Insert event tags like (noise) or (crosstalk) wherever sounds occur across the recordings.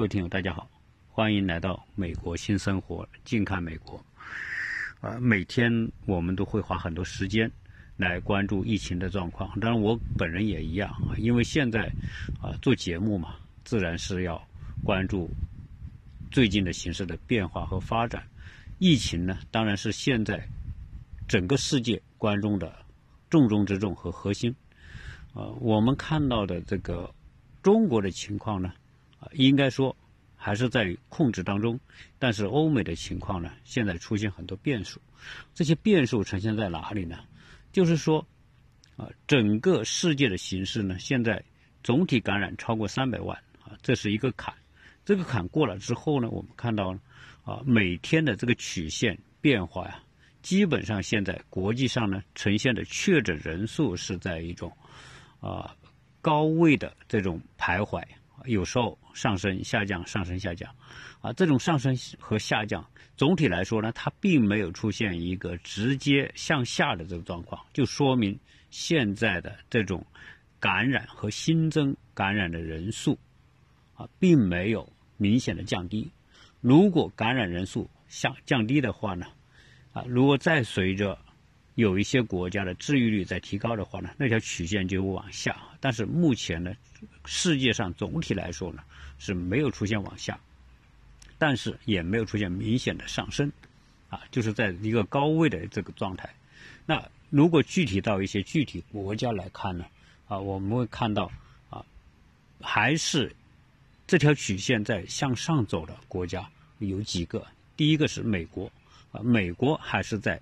各位听友，大家好，欢迎来到美国新生活，近看美国。啊，每天我们都会花很多时间来关注疫情的状况，当然我本人也一样啊，因为现在啊做节目嘛，自然是要关注最近的形势的变化和发展。疫情呢，当然是现在整个世界关注的重中之重和核心。啊，我们看到的这个中国的情况呢，应该说。还是在控制当中，但是欧美的情况呢，现在出现很多变数。这些变数呈现在哪里呢？就是说，啊，整个世界的形势呢，现在总体感染超过三百万啊，这是一个坎。这个坎过了之后呢，我们看到啊，每天的这个曲线变化呀，基本上现在国际上呢，呈现的确诊人数是在一种啊高位的这种徘徊。有时候上升、下降、上升、下降，啊，这种上升和下降，总体来说呢，它并没有出现一个直接向下的这个状况，就说明现在的这种感染和新增感染的人数，啊，并没有明显的降低。如果感染人数下降低的话呢，啊，如果再随着有一些国家的治愈率在提高的话呢，那条曲线就往下。但是目前呢，世界上总体来说呢是没有出现往下，但是也没有出现明显的上升，啊，就是在一个高位的这个状态。那如果具体到一些具体国家来看呢，啊，我们会看到啊，还是这条曲线在向上走的国家有几个。第一个是美国，啊，美国还是在。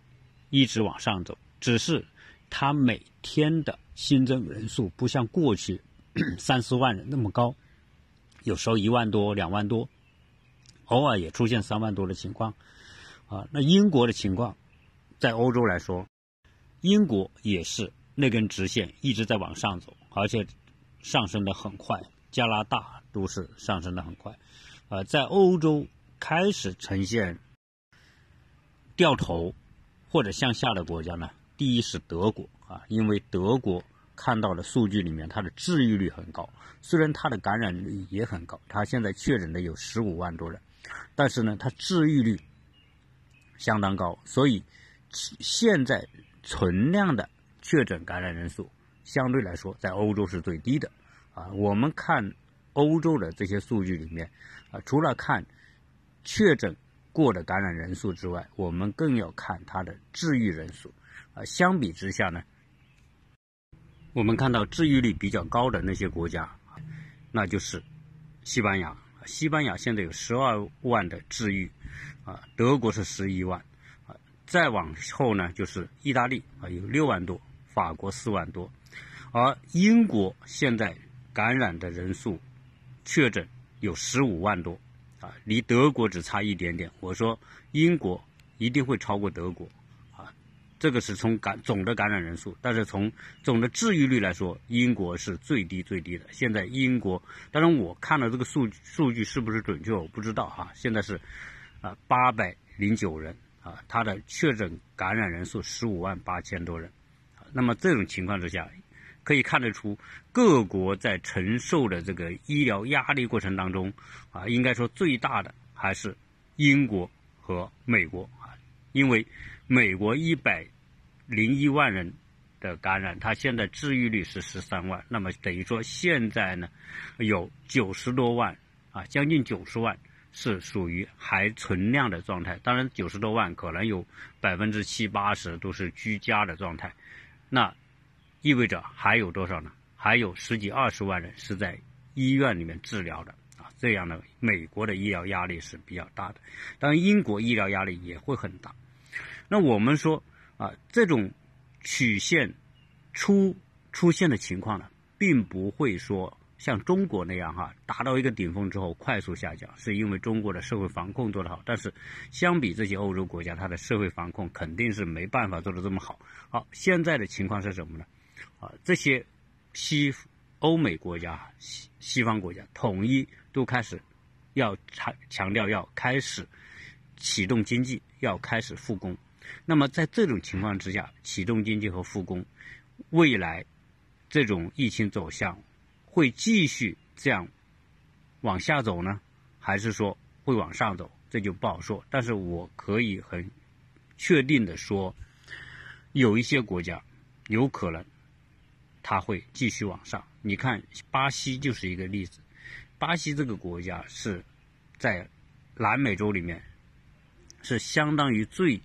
一直往上走，只是它每天的新增人数不像过去 (clears throat) 三四万人那么高，有时候一万多、两万多，偶尔也出现三万多的情况。啊，那英国的情况，在欧洲来说，英国也是那根直线一直在往上走，而且上升的很快。加拿大都是上升的很快。啊，在欧洲开始呈现掉头。或者向下的国家呢？第一是德国啊，因为德国看到的数据里面，它的治愈率很高，虽然它的感染率也很高，它现在确诊的有十五万多人，但是呢，它治愈率相当高，所以现在存量的确诊感染人数相对来说在欧洲是最低的啊。我们看欧洲的这些数据里面啊，除了看确诊。过的感染人数之外，我们更要看它的治愈人数。啊，相比之下呢，我们看到治愈率比较高的那些国家，那就是西班牙。西班牙现在有十二万的治愈，啊，德国是十一万，啊，再往后呢就是意大利啊有六万多，法国四万多，而英国现在感染的人数确诊有十五万多。啊，离德国只差一点点。我说英国一定会超过德国，啊，这个是从感总的感染人数，但是从总的治愈率来说，英国是最低最低的。现在英国，当然我看了这个数数据是不是准确，我不知道哈。现在是啊八百零九人啊，他的确诊感染人数十五万八千多人，那么这种情况之下。可以看得出，各国在承受的这个医疗压力过程当中，啊，应该说最大的还是英国和美国啊，因为美国一百零一万人的感染，它现在治愈率是十三万，那么等于说现在呢，有九十多万啊，将近九十万是属于还存量的状态。当然，九十多万可能有百分之七八十都是居家的状态，那。意味着还有多少呢？还有十几二十万人是在医院里面治疗的啊！这样的美国的医疗压力是比较大的，当然英国医疗压力也会很大。那我们说啊，这种曲线出出现的情况呢，并不会说像中国那样哈，达到一个顶峰之后快速下降，是因为中国的社会防控做得好。但是相比这些欧洲国家，它的社会防控肯定是没办法做得这么好。好，现在的情况是什么呢？啊，这些西欧美国家、西西方国家统一都开始要强强调要开始启动经济，要开始复工。那么在这种情况之下，启动经济和复工，未来这种疫情走向会继续这样往下走呢，还是说会往上走，这就不好说。但是我可以很确定的说，有一些国家有可能它会继续往上。你看，巴西就是一个例子。巴西这个国家是在南美洲里面是相当于最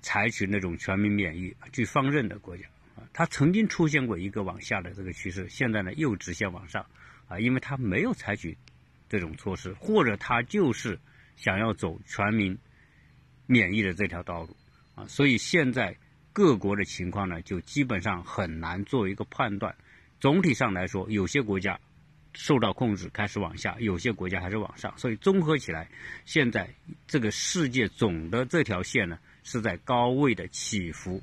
采取那种全民免疫、去放任的国家啊。它曾经出现过一个往下的这个趋势，现在呢又直线往上啊，因为它没有采取这种措施，或者它就是想要走全民免疫的这条道路啊，所以现在各国的情况呢，就基本上很难做一个判断。总体上来说，有些国家。受到控制，开始往下；有些国家还是往上，所以综合起来，现在这个世界总的这条线呢，是在高位的起伏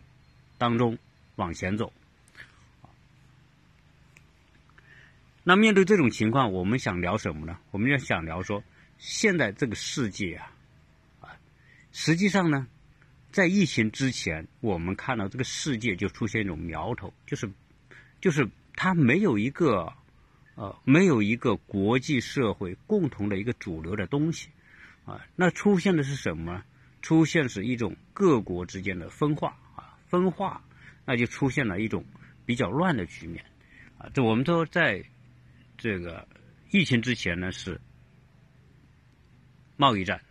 当中往前走。那面对这种情况，我们想聊什么呢？我们要想聊说，现在这个世界啊，啊，实际上呢，在疫情之前，我们看到这个世界就出现一种苗头，就是，就是它没有一个。呃，没有一个国际社会共同的一个主流的东西，啊，那出现的是什么？出现是一种各国之间的分化啊，分化，那就出现了一种比较乱的局面，啊，这我们说在这个疫情之前呢是贸易战，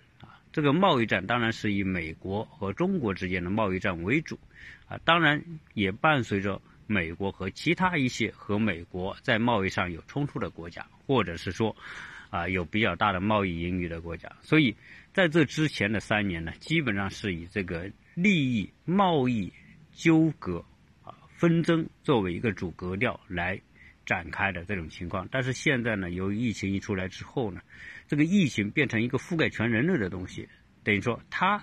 这个贸易战当然是以美国和中国之间的贸易战为主，啊，当然也伴随着。美国和其他一些和美国在贸易上有冲突的国家，或者是说，啊有比较大的贸易盈余的国家，所以在这之前的三年呢，基本上是以这个利益、贸易纠葛啊纷争作为一个主格调来展开的这种情况。但是现在呢，由于疫情一出来之后呢，这个疫情变成一个覆盖全人类的东西，等于说它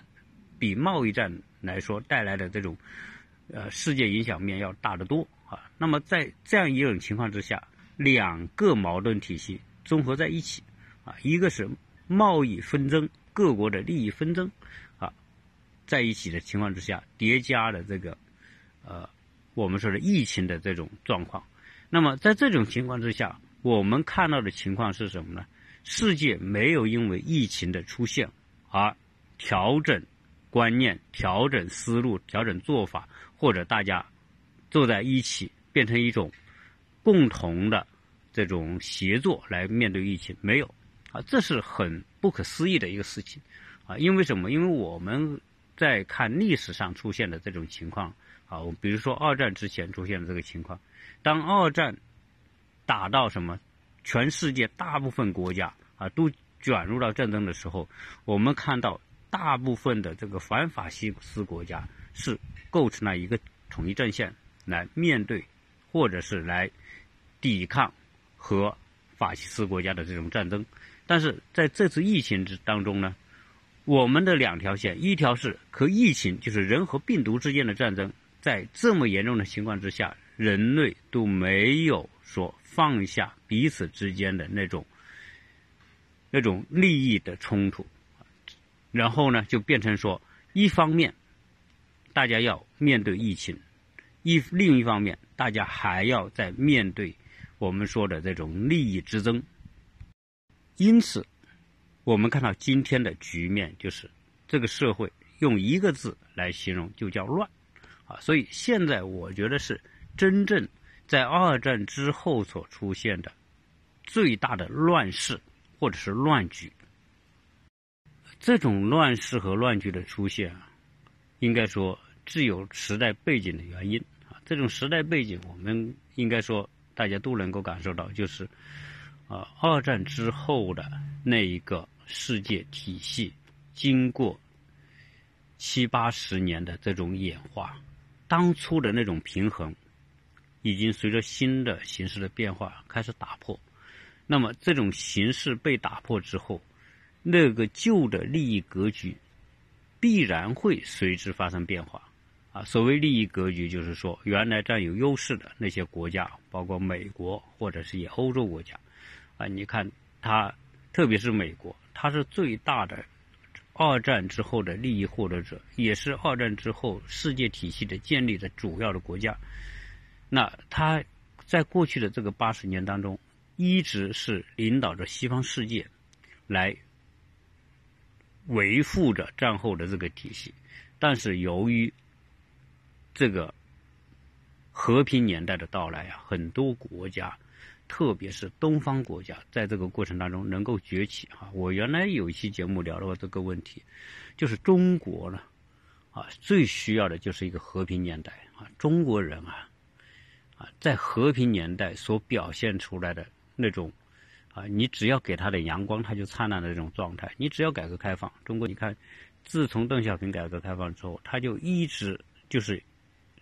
比贸易战来说带来的这种。呃，世界影响面要大得多啊。那么在这样一种情况之下，两个矛盾体系综合在一起啊，一个是贸易纷争，各国的利益纷争啊，在一起的情况之下，叠加的这个呃，我们说的疫情的这种状况。那么在这种情况之下，我们看到的情况是什么呢？世界没有因为疫情的出现而调整观念、调整思路、调整做法。或者大家坐在一起，变成一种共同的这种协作来面对疫情，没有啊，这是很不可思议的一个事情啊！因为什么？因为我们在看历史上出现的这种情况啊，比如说二战之前出现的这个情况，当二战打到什么，全世界大部分国家啊都卷入到战争的时候，我们看到大部分的这个反法西斯国家是。构成了一个统一阵线来面对，或者是来抵抗和法西斯国家的这种战争。但是在这次疫情之当中呢，我们的两条线，一条是和疫情，就是人和病毒之间的战争，在这么严重的情况之下，人类都没有说放下彼此之间的那种那种利益的冲突，然后呢，就变成说一方面。大家要面对疫情，一另一方面，大家还要在面对我们说的这种利益之争。因此，我们看到今天的局面就是这个社会用一个字来形容，就叫乱啊！所以现在我觉得是真正在二战之后所出现的最大的乱世或者是乱局。这种乱世和乱局的出现啊，应该说。具有时代背景的原因啊，这种时代背景，我们应该说大家都能够感受到，就是啊，二战之后的那一个世界体系，经过七八十年的这种演化，当初的那种平衡，已经随着新的形势的变化开始打破。那么，这种形势被打破之后，那个旧的利益格局必然会随之发生变化。啊，所谓利益格局，就是说，原来占有优势的那些国家，包括美国或者是以欧洲国家，啊，你看它，特别是美国，它是最大的二战之后的利益获得者，也是二战之后世界体系的建立的主要的国家。那他在过去的这个八十年当中，一直是领导着西方世界来维护着战后的这个体系，但是由于这个和平年代的到来啊，很多国家，特别是东方国家，在这个过程当中能够崛起啊。我原来有一期节目聊了这个问题，就是中国呢，啊，最需要的就是一个和平年代啊。中国人啊，啊，在和平年代所表现出来的那种啊，你只要给他的阳光，他就灿烂的这种状态。你只要改革开放，中国你看，自从邓小平改革开放之后，他就一直就是。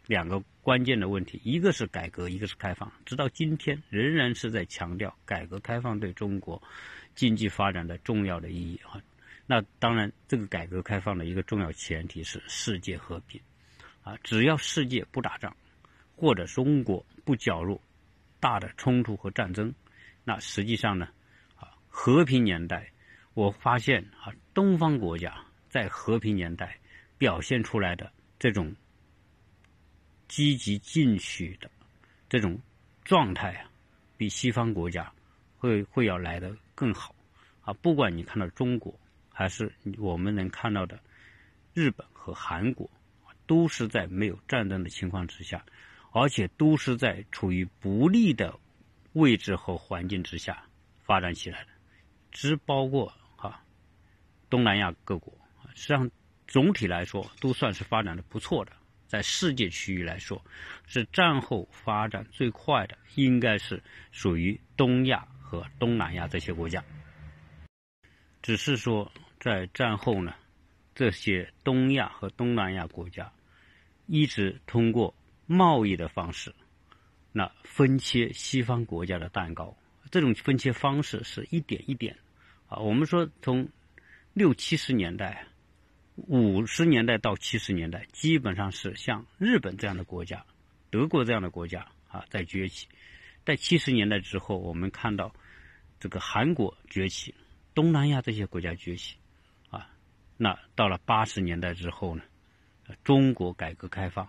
两个关键的问题，一个是改革，一个是开放，直到今天仍然是在强调改革开放对中国经济发展的重要的意义啊。那当然，这个改革开放的一个重要前提是世界和平啊。只要世界不打仗，或者中国不搅入大的冲突和战争，那实际上呢，啊，和平年代，我发现啊，东方国家在和平年代表现出来的这种。积极进取的这种状态啊，比西方国家会会要来的更好啊！不管你看到中国，还是我们能看到的日本和韩国，都是在没有战争的情况之下，而且都是在处于不利的位置和环境之下发展起来的，只包括哈东南亚各国，实际上总体来说都算是发展的不错的。在世界区域来说，是战后发展最快的，应该是属于东亚和东南亚这些国家。只是说，在战后呢，这些东亚和东南亚国家一直通过贸易的方式，那分切西方国家的蛋糕。这种分切方式是一点一点啊。我们说，从六七十年代。五十年代到七十年代，基本上是像日本这样的国家、德国这样的国家啊在崛起。在七十年代之后，我们看到这个韩国崛起，东南亚这些国家崛起啊。那到了八十年代之后呢，中国改革开放，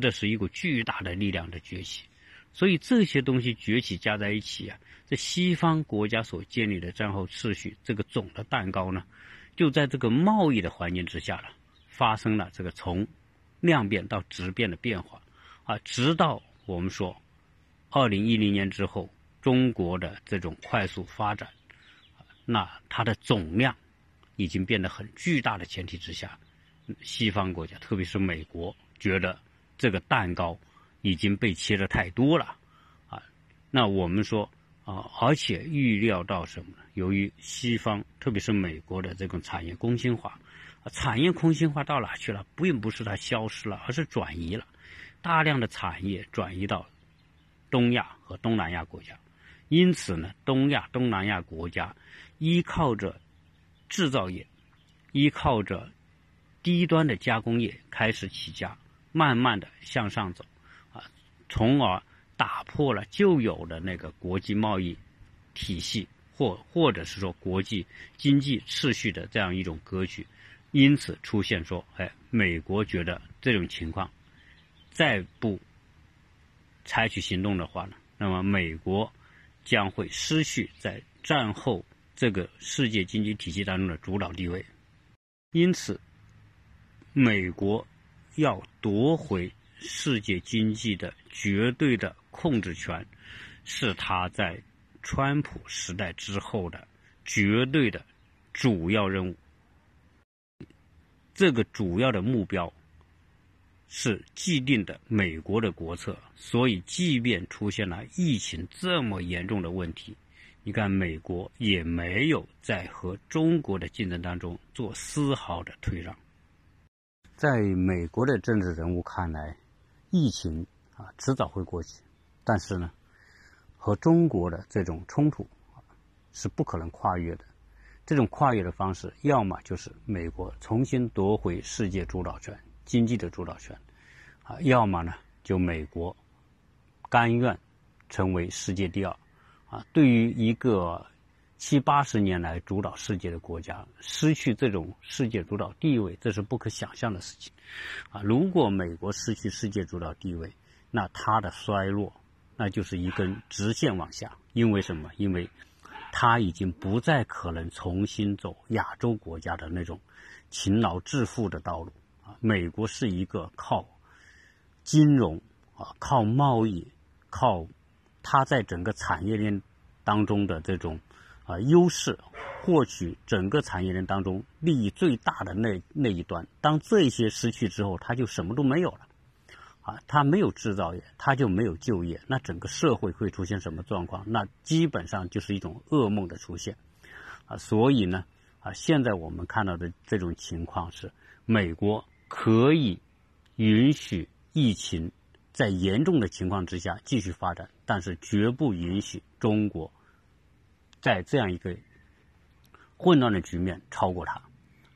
这是一个巨大的力量的崛起。所以这些东西崛起加在一起啊，这西方国家所建立的战后秩序，这个总的蛋糕呢。就在这个贸易的环境之下了，发生了这个从量变到质变的变化，啊，直到我们说二零一零年之后，中国的这种快速发展，那它的总量已经变得很巨大的前提之下，西方国家，特别是美国，觉得这个蛋糕已经被切的太多了，啊，那我们说。啊，而且预料到什么呢？由于西方，特别是美国的这种产业空心化，产业空心化到哪去了？并不是它消失了，而是转移了，大量的产业转移到东亚和东南亚国家。因此呢，东亚、东南亚国家依靠着制造业，依靠着低端的加工业开始起家，慢慢的向上走，啊，从而。打破了旧有的那个国际贸易体系，或或者是说国际经济秩序的这样一种格局，因此出现说，哎，美国觉得这种情况再不采取行动的话呢，那么美国将会失去在战后这个世界经济体系当中的主导地位，因此，美国要夺回世界经济的绝对的。控制权是他在川普时代之后的绝对的主要任务。这个主要的目标是既定的美国的国策，所以即便出现了疫情这么严重的问题，你看美国也没有在和中国的竞争当中做丝毫的退让。在美国的政治人物看来，疫情啊迟早会过去。但是呢，和中国的这种冲突是不可能跨越的。这种跨越的方式，要么就是美国重新夺回世界主导权、经济的主导权，啊，要么呢就美国甘愿成为世界第二。啊，对于一个七八十年来主导世界的国家，失去这种世界主导地位，这是不可想象的事情。啊，如果美国失去世界主导地位，那它的衰落。那就是一根直线往下，因为什么？因为它已经不再可能重新走亚洲国家的那种勤劳致富的道路啊。美国是一个靠金融啊、靠贸易、靠它在整个产业链当中的这种啊优势，获取整个产业链当中利益最大的那那一端。当这些失去之后，他就什么都没有了。啊，他没有制造业，他就没有就业，那整个社会会出现什么状况？那基本上就是一种噩梦的出现，啊，所以呢，啊，现在我们看到的这种情况是，美国可以允许疫情在严重的情况之下继续发展，但是绝不允许中国在这样一个混乱的局面超过它，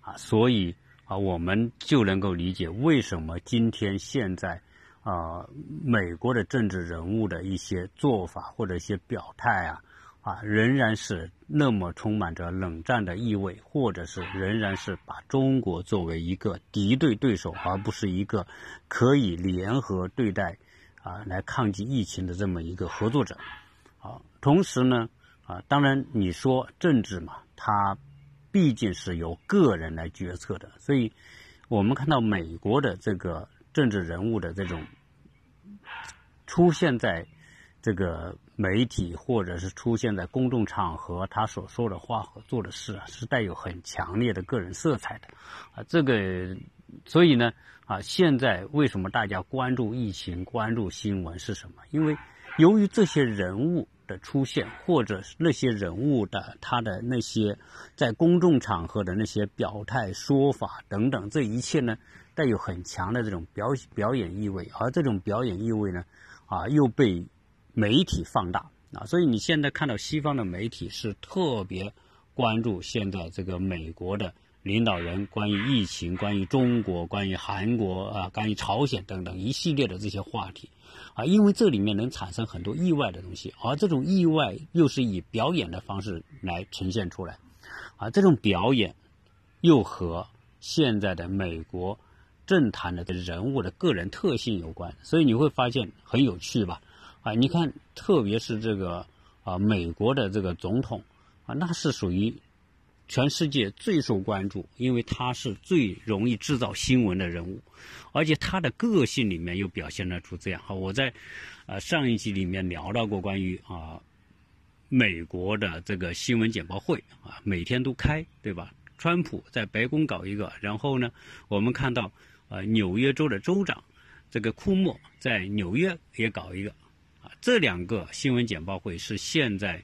啊，所以啊，我们就能够理解为什么今天现在。啊，美国的政治人物的一些做法或者一些表态啊，啊，仍然是那么充满着冷战的意味，或者是仍然是把中国作为一个敌对对手，而不是一个可以联合对待啊来抗击疫情的这么一个合作者。啊，同时呢，啊，当然你说政治嘛，它毕竟是由个人来决策的，所以我们看到美国的这个。政治人物的这种出现在这个媒体，或者是出现在公众场合，他所说的话和做的事啊，是带有很强烈的个人色彩的啊。这个，所以呢，啊，现在为什么大家关注疫情、关注新闻是什么？因为由于这些人物的出现，或者那些人物的他的那些在公众场合的那些表态、说法等等，这一切呢？带有很强的这种表表演意味，而这种表演意味呢，啊，又被媒体放大啊，所以你现在看到西方的媒体是特别关注现在这个美国的领导人关于疫情、关于中国、关于韩国啊、关于朝鲜等等一系列的这些话题啊，因为这里面能产生很多意外的东西，而这种意外又是以表演的方式来呈现出来，啊，这种表演又和现在的美国。政坛的人物的个人特性有关，所以你会发现很有趣吧？啊，你看，特别是这个啊，美国的这个总统啊，那是属于全世界最受关注，因为他是最容易制造新闻的人物，而且他的个性里面又表现得出这样。好，我在呃上一集里面聊到过关于啊美国的这个新闻简报会啊，每天都开，对吧？川普在白宫搞一个，然后呢，我们看到。呃，纽约州的州长，这个库莫在纽约也搞一个，啊，这两个新闻简报会是现在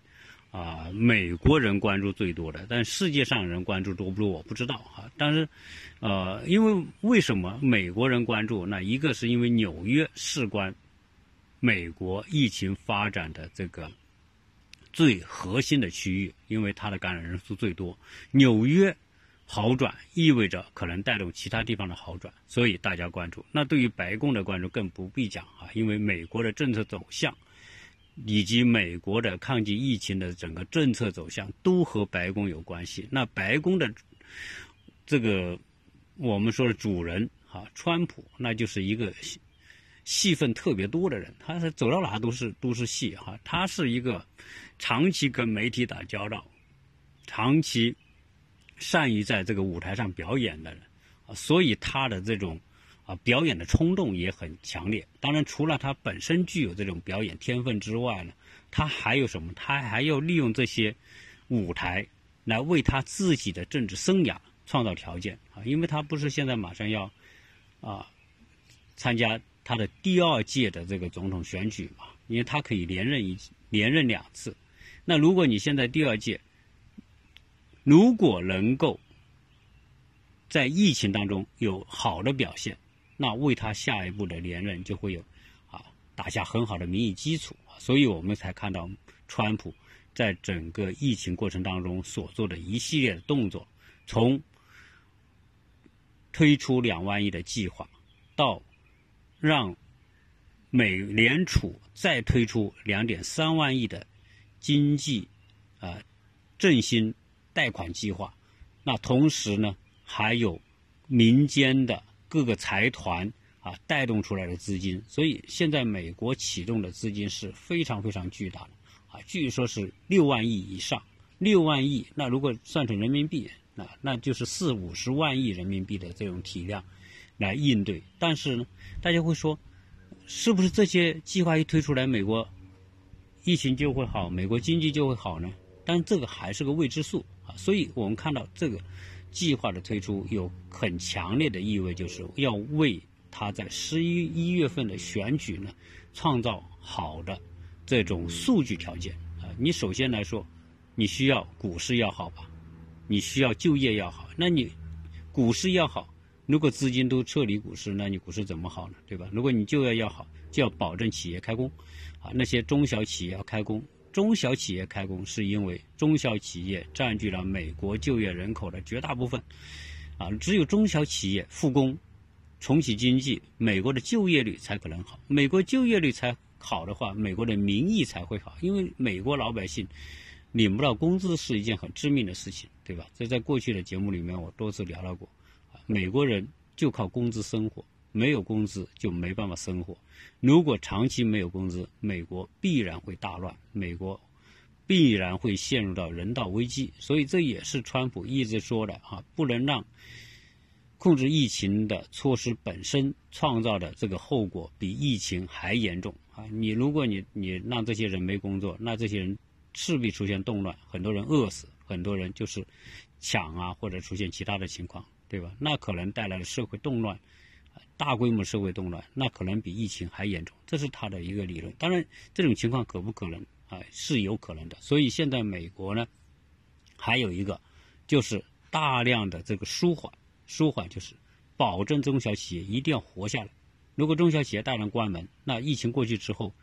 啊美国人关注最多的，但世界上人关注多不多我不知道哈。但是，呃，因为为什么美国人关注？那一个是因为纽约事关美国疫情发展的这个最核心的区域，因为它的感染人数最多，纽约。好转意味着可能带动其他地方的好转，所以大家关注。那对于白宫的关注更不必讲啊，因为美国的政策走向以及美国的抗击疫情的整个政策走向都和白宫有关系。那白宫的这个我们说的主人啊，川普，那就是一个戏份特别多的人，他是走到哪都是都是戏哈。他是一个长期跟媒体打交道，长期。善于在这个舞台上表演的人，啊，所以他的这种啊表演的冲动也很强烈。当然，除了他本身具有这种表演天分之外呢，他还有什么？他还要利用这些舞台来为他自己的政治生涯创造条件啊！因为他不是现在马上要啊参加他的第二届的这个总统选举嘛？因为他可以连任一连任两次。那如果你现在第二届，如果能够在疫情当中有好的表现，那为他下一步的连任就会有啊打下很好的民意基础。所以我们才看到川普在整个疫情过程当中所做的一系列的动作，从推出两万亿的计划，到让美联储再推出两点三万亿的经济啊振兴。贷款计划，那同时呢，还有民间的各个财团啊带动出来的资金，所以现在美国启动的资金是非常非常巨大的啊，据说是六万亿以上六万亿，那如果算成人民币，那那就是四五十万亿人民币的这种体量来应对。但是呢，大家会说，是不是这些计划一推出来，美国疫情就会好，美国经济就会好呢？但这个还是个未知数啊。所以我们看到这个计划的推出有很强烈的意味，就是要为他在十一一月份的选举呢创造好的这种数据条件啊。你首先来说。你需要股市要好吧？你需要就业要好。那你股市要好，如果资金都撤离股市，那你股市怎么好呢？对吧？如果你就业要好，就要保证企业开工，啊，那些中小企业要开工。中小企业开工是因为中小企业占据了美国就业人口的绝大部分，啊，只有中小企业复工，重启经济，美国的就业率才可能好。美国就业率才好的话，美国的民意才会好，因为美国老百姓。领不到工资是一件很致命的事情，对吧？这在过去的节目里面我多次聊到过。美国人就靠工资生活，没有工资就没办法生活。如果长期没有工资，美国必然会大乱，美国必然会陷入到人道危机。所以这也是川普一直说的啊，不能让控制疫情的措施本身创造的这个后果比疫情还严重啊！你如果你你让这些人没工作，那这些人。势必出现动乱，很多人饿死，很多人就是抢啊，或者出现其他的情况，对吧？那可能带来了社会动乱，大规模社会动乱，那可能比疫情还严重。这是他的一个理论。当然，这种情况可不可能啊？是有可能的。所以现在美国呢，还有一个就是大量的这个舒缓，舒缓就是保证中小企业一定要活下来。如果中小企业大量关门，那疫情过去之后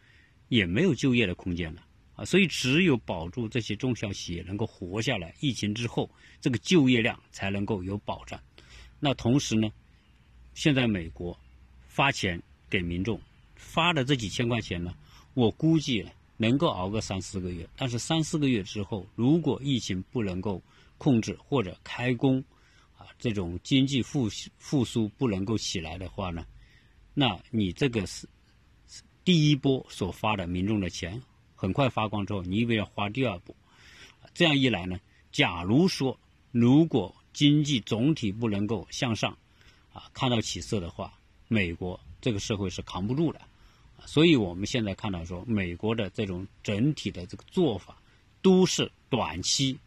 也没有就业的空间了。啊，所以只有保住这些中小企业能够活下来，疫情之后这个就业量才能够有保障。那同时呢，现在美国发钱给民众，发的这几千块钱呢，我估计能够熬个三四个月。但是三四个月之后，如果疫情不能够控制或者开工，啊，这种经济复复苏不能够起来的话呢，那你这个是第一波所发的民众的钱。很快发光之后，你以为要花第二步，这样一来呢？假如说如果经济总体不能够向上，啊，看到起色的话，美国这个社会是扛不住的，所以我们现在看到说，美国的这种整体的这个做法，都是短期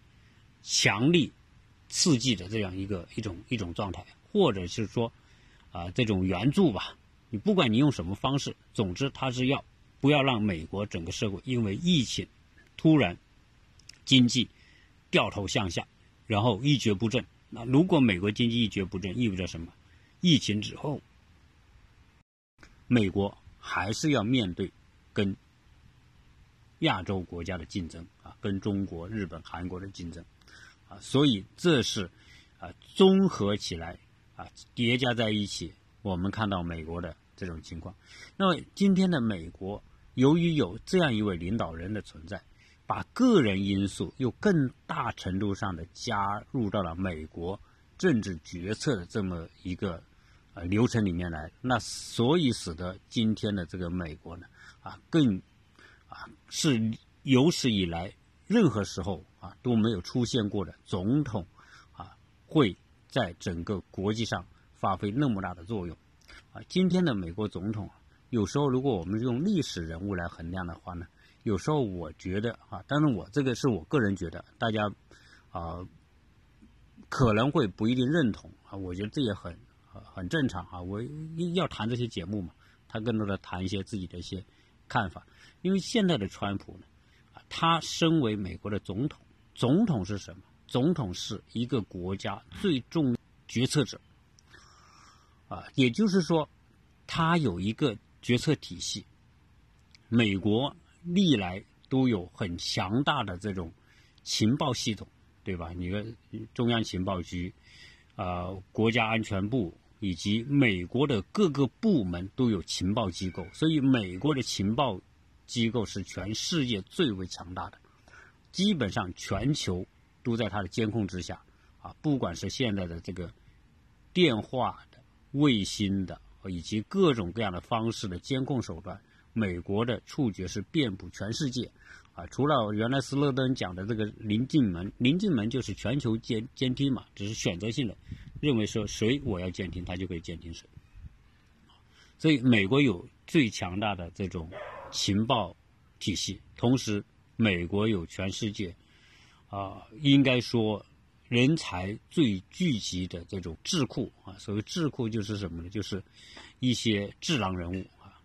强力刺激的这样一个一种一种状态，或者是说啊这种援助吧，你不管你用什么方式，总之它是要。不要让美国整个社会因为疫情突然经济掉头向下，然后一蹶不振。那如果美国经济一蹶不振，意味着什么？疫情之后，美国还是要面对跟亚洲国家的竞争啊，跟中国、日本、韩国的竞争啊。所以这是啊综合起来啊叠加在一起，我们看到美国的。这种情况，那么今天的美国，由于有这样一位领导人的存在，把个人因素又更大程度上的加入到了美国政治决策的这么一个呃流程里面来，那所以使得今天的这个美国呢，啊更啊是有史以来任何时候啊都没有出现过的总统啊会在整个国际上发挥那么大的作用。啊，今天的美国总统，有时候如果我们用历史人物来衡量的话呢，有时候我觉得啊，当然我这个是我个人觉得，大家啊可能会不一定认同啊，我觉得这也很很正常啊。我要谈这些节目嘛，他更多的谈一些自己的一些看法，因为现在的川普呢，啊，他身为美国的总统，总统是什么？总统是一个国家最重决策者。啊，也就是说，他有一个决策体系。美国历来都有很强大的这种情报系统，对吧？你看中央情报局、啊国家安全部以及美国的各个部门都有情报机构，所以美国的情报机构是全世界最为强大的，基本上全球都在它的监控之下。啊，不管是现在的这个电话的。卫星的以及各种各样的方式的监控手段，美国的触觉是遍布全世界，啊，除了原来斯诺登讲的这个临近门，临近门就是全球监监听嘛，只是选择性的，认为说谁我要监听，他就可以监听谁。所以美国有最强大的这种情报体系，同时美国有全世界啊，应该说人才最聚集的这种智库啊。所谓智库就是什么呢？就是一些智囊人物啊，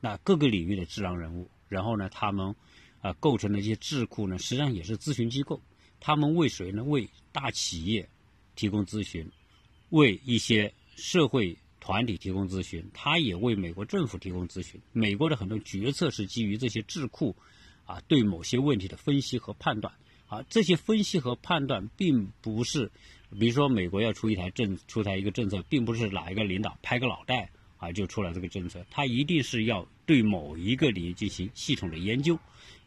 那各个领域的智囊人物，然后呢，他们。啊，构成的一些智库呢，实际上也是咨询机构。他们为谁呢？为大企业提供咨询，为一些社会团体提供咨询。他也为美国政府提供咨询。美国的很多决策是基于这些智库啊对某些问题的分析和判断。啊，这些分析和判断并不是，比如说美国要出一台政出台一个政策，并不是哪一个领导拍个脑袋啊就出来这个政策。他一定是要对某一个领域进行系统的研究。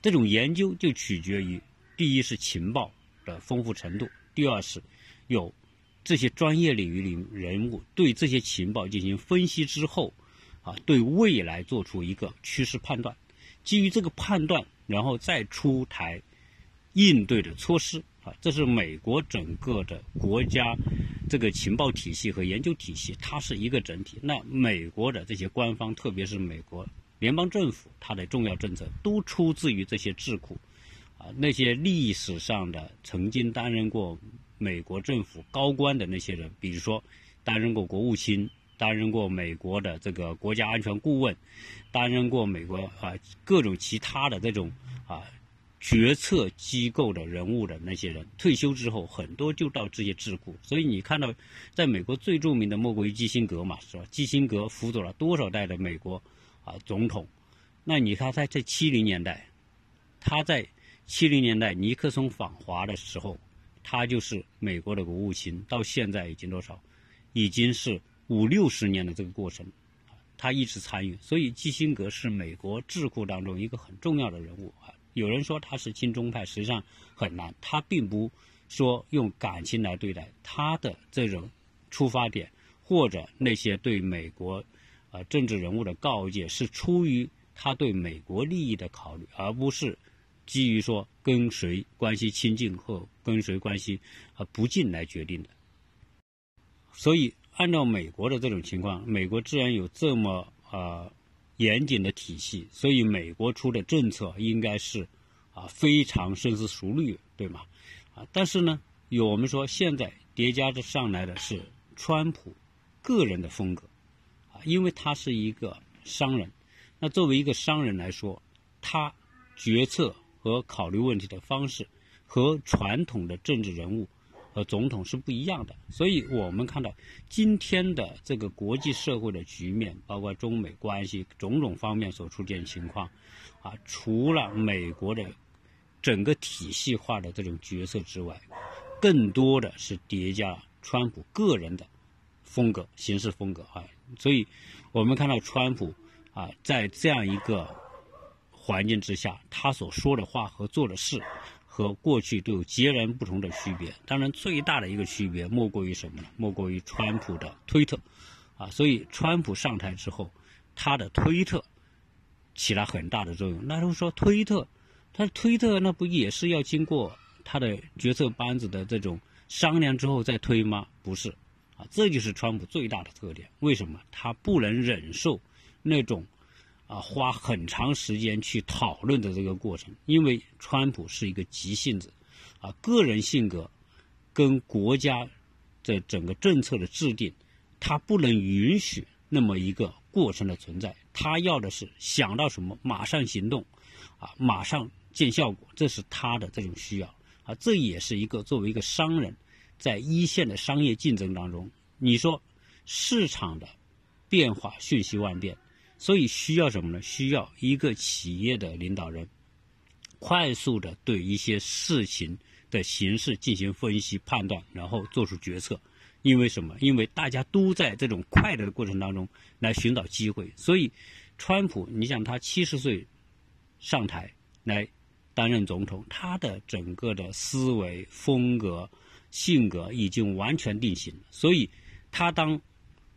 这种研究就取决于，第一是情报的丰富程度，第二是有这些专业领域里人物对这些情报进行分析之后，啊，对未来做出一个趋势判断，基于这个判断，然后再出台应对的措施，啊，这是美国整个的国家这个情报体系和研究体系，它是一个整体。那美国的这些官方，特别是美国。联邦政府它的重要政策都出自于这些智库，啊，那些历史上的曾经担任过美国政府高官的那些人，比如说担任过国务卿，担任过美国的这个国家安全顾问，担任过美国啊各种其他的这种啊决策机构的人物的那些人，退休之后很多就到这些智库，所以你看到在美国最著名的莫过于基辛格嘛，是吧？基辛格辅佐了多少代的美国？啊，总统，那你看在这七零年代，他在七零年代尼克松访华的时候，他就是美国的国务卿，到现在已经多少，已经是五六十年的这个过程，他一直参与，所以基辛格是美国智库当中一个很重要的人物啊。有人说他是亲中派，实际上很难，他并不说用感情来对待他的这种出发点，或者那些对美国。啊，政治人物的告诫是出于他对美国利益的考虑，而不是基于说跟谁关系亲近或跟谁关系啊不近来决定的。所以，按照美国的这种情况，美国自然有这么啊严谨的体系，所以美国出的政策应该是啊非常深思熟虑，对吗？啊，但是呢，有我们说现在叠加着上来的是川普个人的风格。因为他是一个商人，那作为一个商人来说，他决策和考虑问题的方式和传统的政治人物和总统是不一样的。所以我们看到今天的这个国际社会的局面，包括中美关系种种方面所出现情况，啊，除了美国的整个体系化的这种决策之外，更多的是叠加川普个人的风格、行事风格啊。所以，我们看到川普啊，在这样一个环境之下，他所说的话和做的事，和过去都有截然不同的区别。当然，最大的一个区别莫过于什么呢？莫过于川普的推特啊。所以，川普上台之后，他的推特起了很大的作用。那都说推特，他推特那不也是要经过他的决策班子的这种商量之后再推吗？不是。这就是川普最大的特点。为什么他不能忍受那种啊花很长时间去讨论的这个过程？因为川普是一个急性子，啊，个人性格跟国家的整个政策的制定，他不能允许那么一个过程的存在。他要的是想到什么马上行动，啊，马上见效果，这是他的这种需要。啊，这也是一个作为一个商人。在一线的商业竞争当中，你说市场的变化瞬息万变，所以需要什么呢？需要一个企业的领导人快速的对一些事情的形式进行分析判断，然后做出决策。因为什么？因为大家都在这种快乐的过程当中来寻找机会。所以，川普，你想他七十岁上台来担任总统，他的整个的思维风格。性格已经完全定型，所以他当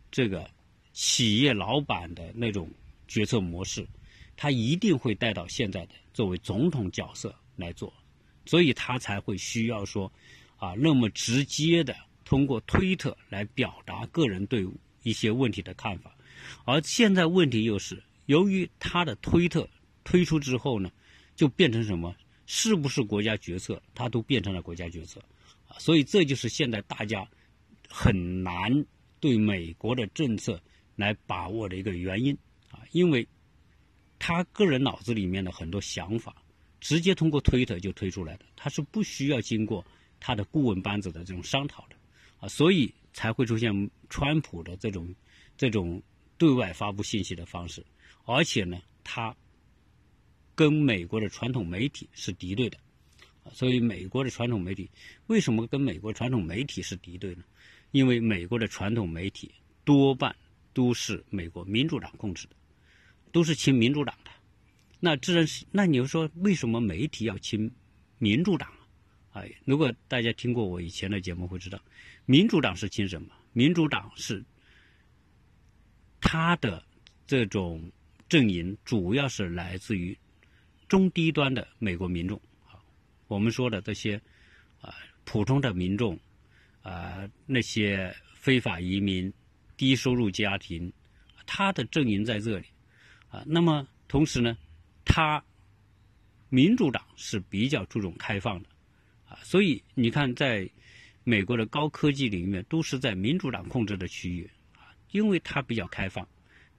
这个企业老板的那种决策模式，他一定会带到现在的作为总统角色来做，所以他才会需要说，啊，那么直接的通过推特来表达个人对一些问题的看法。而现在问题又是，由于他的推特推出之后呢，就变成什么？是不是国家决策，他都变成了国家决策，所以这就是现在大家很难对美国的政策来把握的一个原因，啊，因为他个人脑子里面的很多想法，直接通过推特就推出来的，他是不需要经过他的顾问班子的这种商讨的，啊，所以才会出现川普的这种这种对外发布信息的方式，而且呢，他。跟美国的传统媒体是敌对的，所以美国的传统媒体为什么跟美国传统媒体是敌对呢？因为美国的传统媒体多半都是美国民主党控制的，都是亲民主党的。那自然是，那你说为什么媒体要亲民主党？哎，如果大家听过我以前的节目会知道，民主党是亲什么？民主党是他的这种阵营主要是来自于。中低端的美国民众，我们说的这些，啊，普通的民众，啊，那些非法移民、低收入家庭，他的阵营在这里，啊，那么同时呢，他民主党是比较注重开放的，啊，所以你看，在美国的高科技领域，都是在民主党控制的区域，啊，因为它比较开放，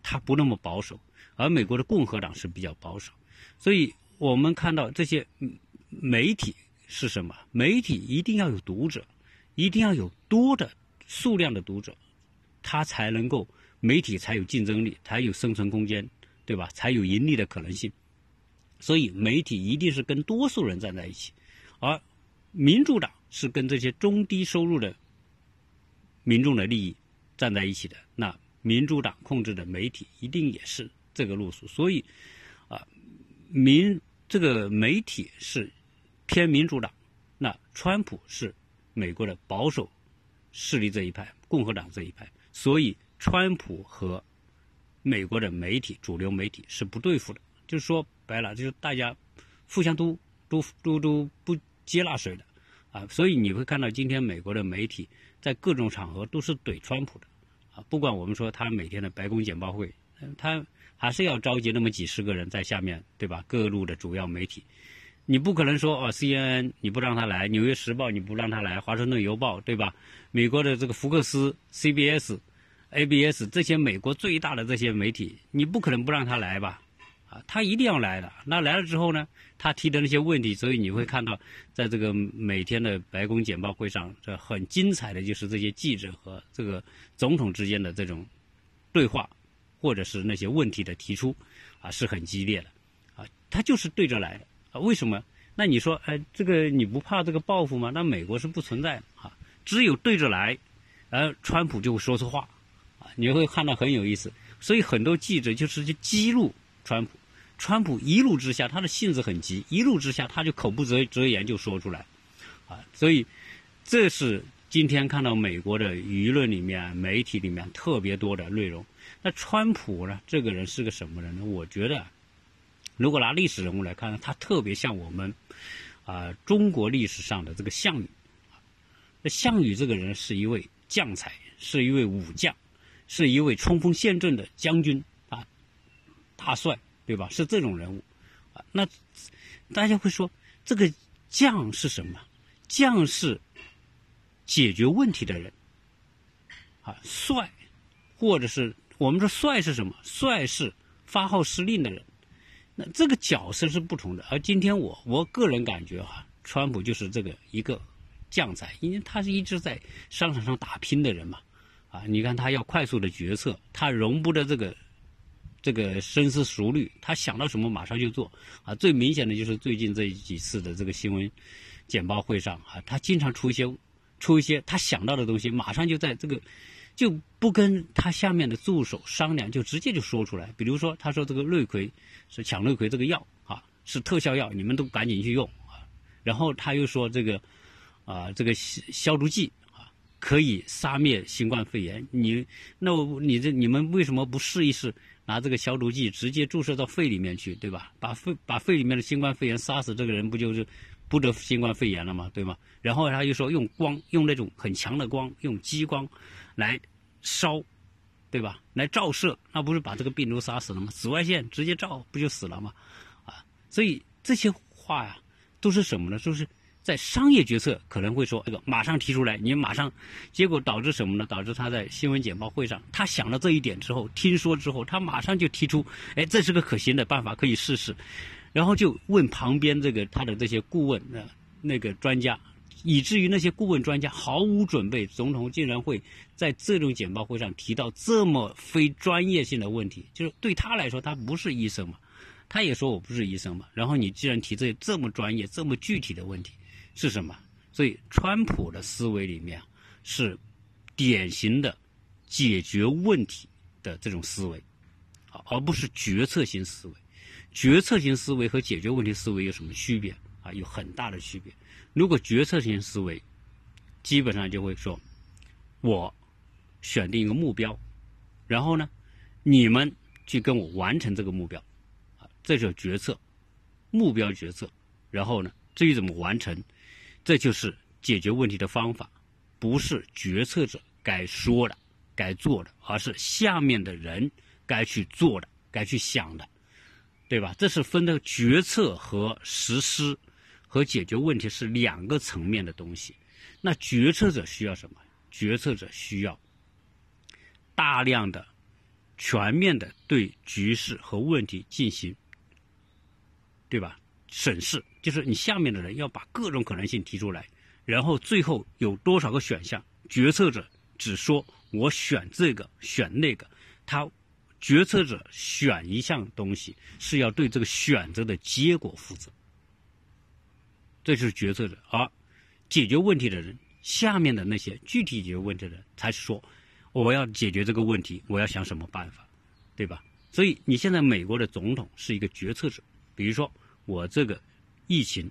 它不那么保守，而美国的共和党是比较保守。所以我们看到这些嗯媒体是什么？媒体一定要有读者，一定要有多的数量的读者，它才能够媒体才有竞争力，才有生存空间，对吧？才有盈利的可能性。所以媒体一定是跟多数人站在一起，而民主党是跟这些中低收入的民众的利益站在一起的。那民主党控制的媒体一定也是这个路数。所以啊。民这个媒体是偏民主党，那川普是美国的保守势力这一派，共和党这一派，所以川普和美国的媒体主流媒体是不对付的。就是说白了，就是大家互相都都都都不接纳谁的啊，所以你会看到今天美国的媒体在各种场合都是怼川普的啊，不管我们说他每天的白宫简报会，他。还是要召集那么几十个人在下面，对吧？各路的主要媒体，你不可能说哦，CNN 你不让他来，《纽约时报》你不让他来，《华盛顿邮报》对吧？美国的这个福克斯、CBS、ABS 这些美国最大的这些媒体，你不可能不让他来吧？啊，他一定要来的。那来了之后呢，他提的那些问题，所以你会看到，在这个每天的白宫简报会上，这很精彩的就是这些记者和这个总统之间的这种对话。或者是那些问题的提出，啊，是很激烈的，啊，他就是对着来的，啊，为什么？那你说，哎，这个你不怕这个报复吗？那美国是不存在的，哈，只有对着来，而川普就会说错话，啊，你会看到很有意思。所以很多记者就是去激怒川普，川普一怒之下，他的性子很急，一怒之下他就口不择择言就说出来，啊，所以这是今天看到美国的舆论里面、媒体里面特别多的内容。那川普呢？这个人是个什么人呢？我觉得，如果拿历史人物来看，他特别像我们啊中国历史上的这个项羽。那项羽这个人是一位将才，是一位武将，是一位冲锋陷阵的将军啊，大帅，对吧？是这种人物啊。那大家会说，这个将是什么？将是解决问题的人啊，帅，或者是。我们说帅是什么？帅是发号施令的人，那这个角色是不同的。而今天我我个人感觉哈，川普就是这个一个将才，因为他是一直在商场上打拼的人嘛，啊，你看他要快速的决策，他容不得这个这个深思熟虑，他想到什么马上就做，啊，最明显的就是最近这几次的这个新闻简报会上啊，他经常出一些出一些他想到的东西，马上就在这个。就不跟他下面的助手商量，就直接就说出来。比如说，他说这个瑞葵是抢瑞葵这个药啊，是特效药，你们都赶紧去用啊。然后他又说这个啊，这个消消毒剂啊，可以杀灭新冠肺炎。你那我你这你们为什么不试一试拿这个消毒剂直接注射到肺里面去，对吧？把肺把肺里面的新冠肺炎杀死，这个人不就是不得新冠肺炎了吗？对吗？然后他又说用光，用那种很强的光，用激光来烧，对吧？来照射，那不是把这个病毒杀死了吗？紫外线直接照，不就死了吗？啊，所以这些话呀，都是什么呢？就是。在商业决策可能会说这个马上提出来，你马上，结果导致什么呢？导致他在新闻简报会上，他想了这一点之后，听说之后，他马上就提出，哎，这是个可行的办法，可以试试。然后就问旁边这个他的这些顾问呃那个专家，以至于那些顾问专家毫无准备，总统竟然会在这种简报会上提到这么非专业性的问题，就是对他来说，他不是医生嘛，他也说我不是医生嘛。然后你既然提这这么专业、这么具体的问题。是什么？所以，川普的思维里面是典型的解决问题的这种思维，而不是决策型思维。决策型思维和解决问题思维有什么区别？啊，有很大的区别。如果决策型思维，基本上就会说，我选定一个目标，然后呢，你们去跟我完成这个目标，啊，这叫决策，目标决策。然后呢，至于怎么完成？这就是解决问题的方法，不是决策者该说的、该做的，而是下面的人该去做的、该去想的，对吧？这是分的决策和实施和解决问题是两个层面的东西。那决策者需要什么？决策者需要大量的、全面的对局势和问题进行，对吧？审视就是你下面的人要把各种可能性提出来，然后最后有多少个选项，决策者只说我选这个选那个，他决策者选一项东西是要对这个选择的结果负责，这就是决策者。而解决问题的人，下面的那些具体解决问题的人才是说我要解决这个问题，我要想什么办法，对吧？所以你现在美国的总统是一个决策者，比如说。我这个疫情，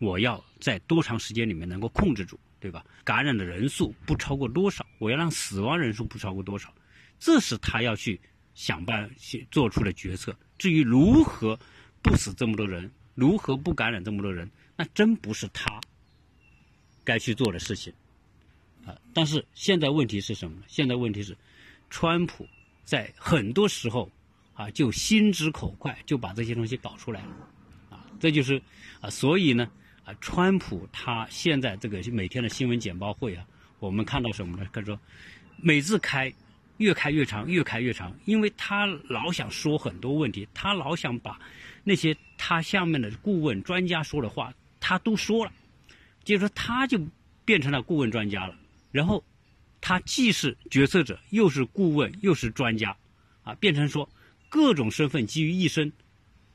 我要在多长时间里面能够控制住，对吧？感染的人数不超过多少？我要让死亡人数不超过多少？这是他要去想办去做出的决策。至于如何不死这么多人，如何不感染这么多人，那真不是他该去做的事情啊！但是现在问题是什么呢？现在问题是，川普在很多时候啊就心直口快，就把这些东西搞出来了。啊这就是啊，所以呢，啊，川普他现在这个每天的新闻简报会啊，我们看到什么呢？他说，每次开，越开越长，越开越长，因为他老想说很多问题，他老想把那些他下面的顾问专家说的话，他都说了，就是说他就变成了顾问专家了，然后他既是决策者，又是顾问，又是专家，啊，变成说各种身份集于一身，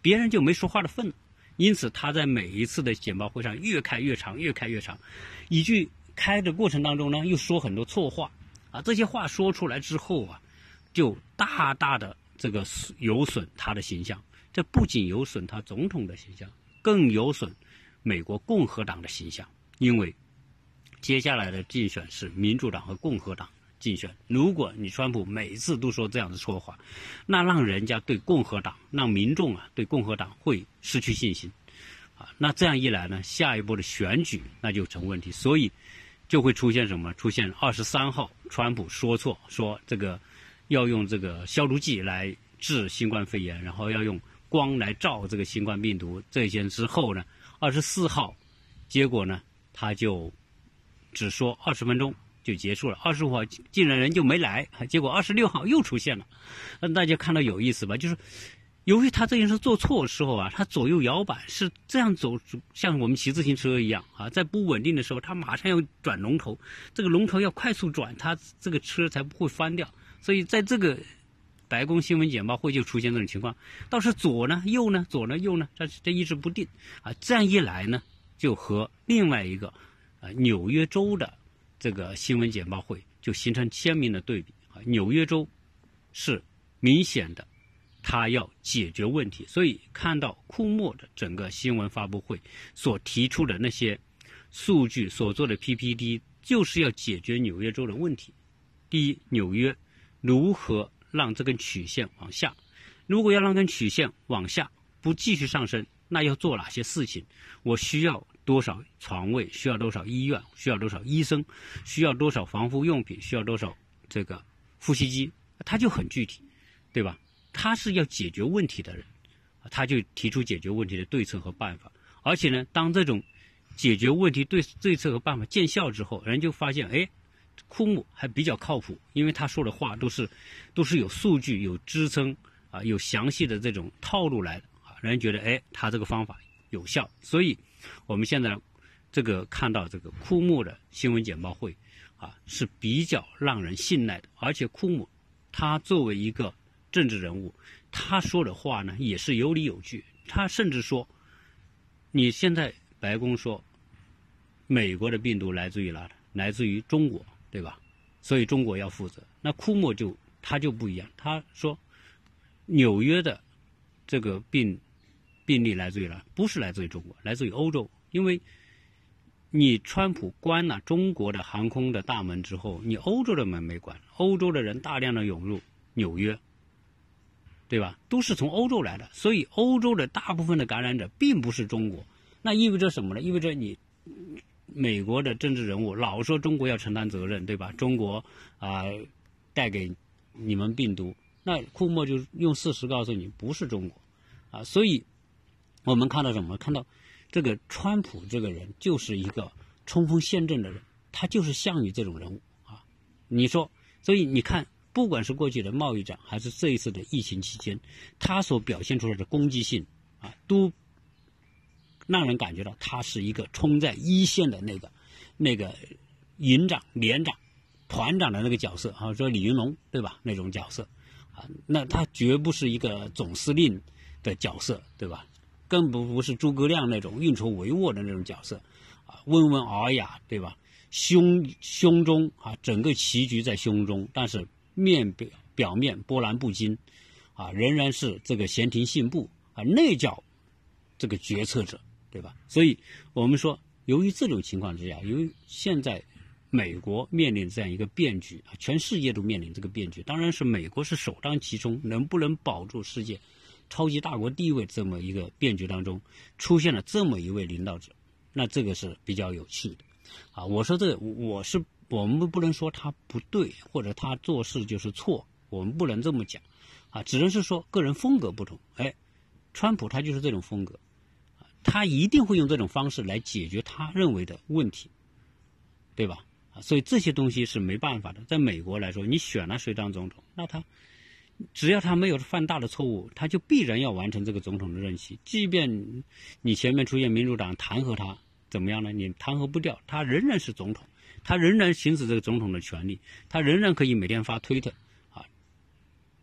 别人就没说话的份了。因此，他在每一次的简报会上越开越长，越开越长。一句开的过程当中呢，又说很多错话，啊，这些话说出来之后啊，就大大的这个有损他的形象。这不仅有损他总统的形象，更有损美国共和党的形象。因为接下来的竞选是民主党和共和党。竞选，如果你川普每次都说这样的说话，那让人家对共和党、让民众啊对共和党会失去信心，啊，那这样一来呢，下一步的选举那就成问题，所以就会出现什么？出现二十三号川普说错，说这个要用这个消毒剂来治新冠肺炎，然后要用光来照这个新冠病毒，这些之后呢，二十四号，结果呢，他就只说二十分钟。就结束了。二十五号竟然人就没来，结果二十六号又出现了。那大家看到有意思吧？就是由于他这件事做错的时候啊，他左右摇摆是这样走，像我们骑自行车一样啊，在不稳定的时候，他马上要转龙头，这个龙头要快速转，他这个车才不会翻掉。所以在这个白宫新闻简报会就出现这种情况，倒是左呢右呢左呢右呢，这这一直不定啊。这样一来呢，就和另外一个纽约州的。这个新闻简报会就形成鲜明的对比啊！纽约州是明显的，他要解决问题，所以看到库莫的整个新闻发布会所提出的那些数据所做的 PPT，就是要解决纽约州的问题。第一，纽约如何让这根曲线往下？如果要让根曲线往下不继续上升，那要做哪些事情？我需要多少床位？需要多少医院？需要多少医生？需要多少防护用品？需要多少这个呼吸机？他就很具体，对吧？他是要解决问题的人，他就提出解决问题的对策和办法。而且呢，当这种解决问题对对策和办法见效之后，人就发现，哎，库姆还比较靠谱，因为他说的话都是都是有数据、有支撑啊，有详细的这种套路来的啊，人觉得，哎，他这个方法。有效，所以我们现在这个看到这个库木的新闻简报会啊是比较让人信赖的，而且库木他作为一个政治人物，他说的话呢也是有理有据。他甚至说，你现在白宫说美国的病毒来自于哪？来自于中国，对吧？所以中国要负责。那库莫就他就不一样，他说纽约的这个病。病例来自于哪？不是来自于中国，来自于欧洲。因为，你川普关了中国的航空的大门之后，你欧洲的门没关，欧洲的人大量的涌入纽约，对吧？都是从欧洲来的，所以欧洲的大部分的感染者并不是中国。那意味着什么呢？意味着你美国的政治人物老说中国要承担责任，对吧？中国啊带给你们病毒，那库莫就用事实告诉你不是中国啊，所以。我们看到什么？看到这个川普这个人就是一个冲锋陷阵的人，他就是项羽这种人物啊。你说，所以你看，不管是过去的贸易战，还是这一次的疫情期间，他所表现出来的攻击性啊，都让人感觉到他是一个冲在一线的那个那个营长、连长、团长的那个角色啊，说李云龙对吧？那种角色啊，那他绝不是一个总司令的角色，对吧？更不不是诸葛亮那种运筹帷幄的那种角色，啊，温文尔雅，对吧？胸胸中啊，整个棋局在胸中，但是面表表面波澜不惊，啊，仍然是这个闲庭信步啊，那叫这个决策者，对吧？所以我们说，由于这种情况之下，由于现在美国面临这样一个变局啊，全世界都面临这个变局，当然是美国是首当其冲，能不能保住世界？超级大国地位这么一个变局当中，出现了这么一位领导者，那这个是比较有趣的，啊，我说这我是我们不能说他不对，或者他做事就是错，我们不能这么讲，啊，只能是说个人风格不同。哎，川普他就是这种风格，他一定会用这种方式来解决他认为的问题，对吧？啊，所以这些东西是没办法的。在美国来说，你选了谁当总统，那他。只要他没有犯大的错误，他就必然要完成这个总统的任期。即便你前面出现民主党弹劾他，怎么样呢？你弹劾不掉，他仍然是总统，他仍然行使这个总统的权利，他仍然可以每天发推特，啊，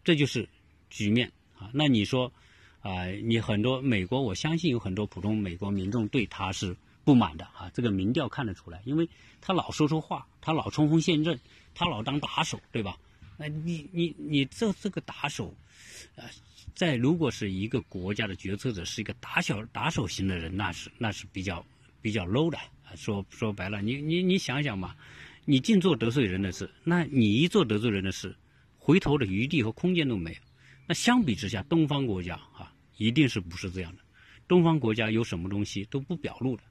这就是局面啊。那你说，啊，你很多美国，我相信有很多普通美国民众对他是不满的啊。这个民调看得出来，因为他老说错话，他老冲锋陷阵，他老当打手，对吧？那你你你这这个打手，啊，在如果是一个国家的决策者是一个打小打手型的人，那是那是比较比较 low 的。说说白了，你你你想想嘛，你净做得罪人的事，那你一做得罪人的事，回头的余地和空间都没有。那相比之下，东方国家啊，一定是不是这样的？东方国家有什么东西都不表露的，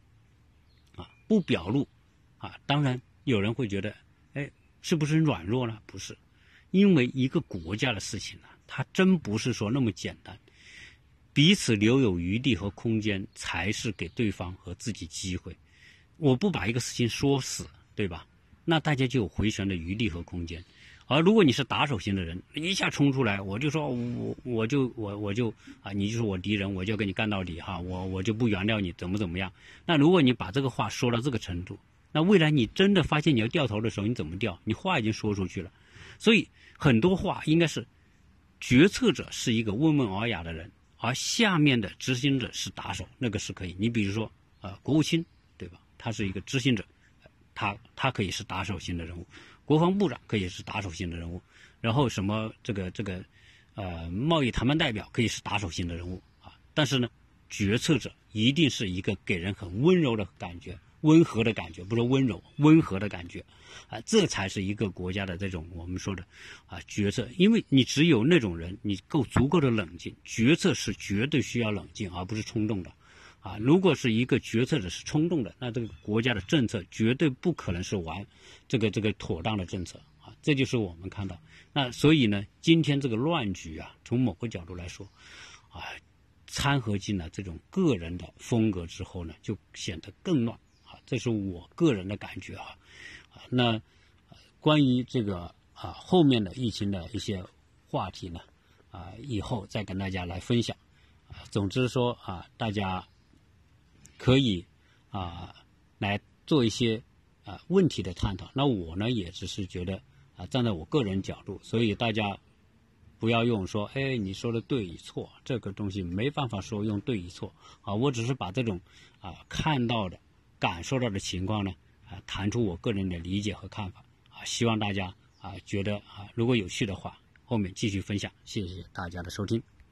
啊，不表露，啊，当然有人会觉得，哎，是不是软弱了？不是。因为一个国家的事情呢，它真不是说那么简单，彼此留有余地和空间，才是给对方和自己机会。我不把一个事情说死，对吧？那大家就有回旋的余地和空间。而如果你是打手型的人，一下冲出来，我就说我我就我我就啊，你就是我敌人，我就要跟你干到底哈，我我就不原谅你，怎么怎么样？那如果你把这个话说到这个程度，那未来你真的发现你要掉头的时候，你怎么掉？你话已经说出去了，所以。很多话应该是，决策者是一个温文尔雅的人，而下面的执行者是打手，那个是可以。你比如说，呃，国务卿，对吧？他是一个执行者，他他可以是打手型的人物，国防部长可以是打手型的人物，然后什么这个这个，呃，贸易谈判代表可以是打手型的人物啊。但是呢，决策者一定是一个给人很温柔的感觉，温和的感觉，不是温柔，温和的感觉，啊，这才是一个国家的这种我们说的啊决策。因为你只有那种人，你够足够的冷静，决策是绝对需要冷静，而不是冲动的。啊，如果是一个决策者是冲动的，那这个国家的政策绝对不可能是完这个这个妥当的政策啊。这就是我们看到。那所以呢，今天这个乱局啊，从某个角度来说，啊，掺和进了这种个人的风格之后呢，就显得更乱。这是我个人的感觉啊。啊，那关于这个啊后面的疫情的一些话题呢，啊，以后再跟大家来分享。啊，总之说啊，大家。可以啊，来做一些啊问题的探讨。那我呢，也只是觉得啊，站在我个人角度，所以大家不要用说，哎，你说的对与错，这个东西没办法说用对与错啊。我只是把这种啊看到的、感受到的情况呢啊，谈出我个人的理解和看法啊。希望大家啊觉得啊，如果有趣的话，后面继续分享。谢谢大家的收听。